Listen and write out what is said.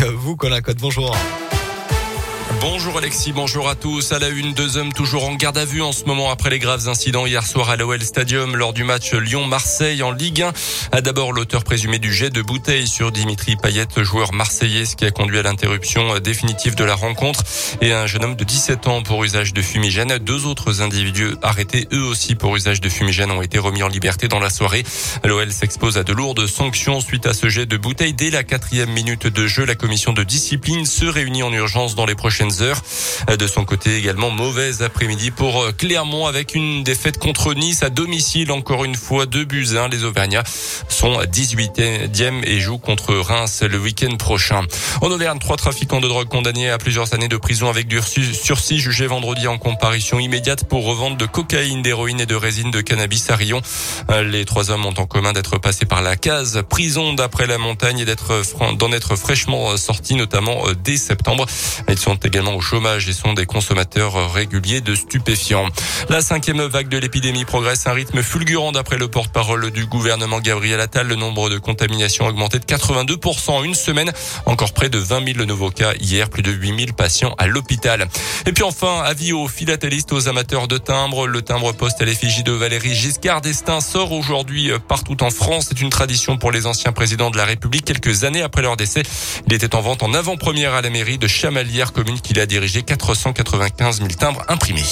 avec vous, Colin Code. Bonjour. Bonjour Alexis, bonjour à tous. À la une, deux hommes toujours en garde à vue en ce moment après les graves incidents hier soir à l'OL Stadium lors du match Lyon-Marseille en Ligue 1. A d'abord l'auteur présumé du jet de bouteille sur Dimitri Payet, joueur marseillais, ce qui a conduit à l'interruption définitive de la rencontre et un jeune homme de 17 ans pour usage de fumigène. Deux autres individus arrêtés eux aussi pour usage de fumigène ont été remis en liberté dans la soirée. L'OL s'expose à de lourdes sanctions suite à ce jet de bouteille. Dès la quatrième minute de jeu, la commission de discipline se réunit en urgence dans les prochaines De son côté également, mauvaise après-midi pour euh, Clermont avec une défaite contre Nice à domicile. Encore une fois, deux buts Les Auvergnats sont 18e et jouent contre Reims le week-end prochain. En Auvergne, trois trafiquants de drogue condamnés à plusieurs années de prison avec du sursis jugés vendredi en comparution immédiate pour revente de cocaïne, d'héroïne et de résine de cannabis à Rion. Euh, les trois hommes ont en commun d'être passés par la case prison d'après la montagne et d'en être fraîchement sortis, notamment euh, dès septembre. Ils sont au chômage et sont des consommateurs réguliers de stupéfiants. La cinquième vague de l'épidémie progresse à un rythme fulgurant d'après le porte-parole du gouvernement Gabriel Attal. Le nombre de contaminations a augmenté de 82% en une semaine. Encore près de 20 000 nouveaux cas hier, plus de 8 000 patients à l'hôpital. Et puis enfin, avis aux philatélistes, aux amateurs de timbres. Le timbre poste à l'effigie de Valérie Giscard d'Estaing sort aujourd'hui partout en France. C'est une tradition pour les anciens présidents de la République. Quelques années après leur décès, il était en vente en avant-première à la mairie de Chamalières, commune qu'il a dirigé 495 000 timbres imprimés.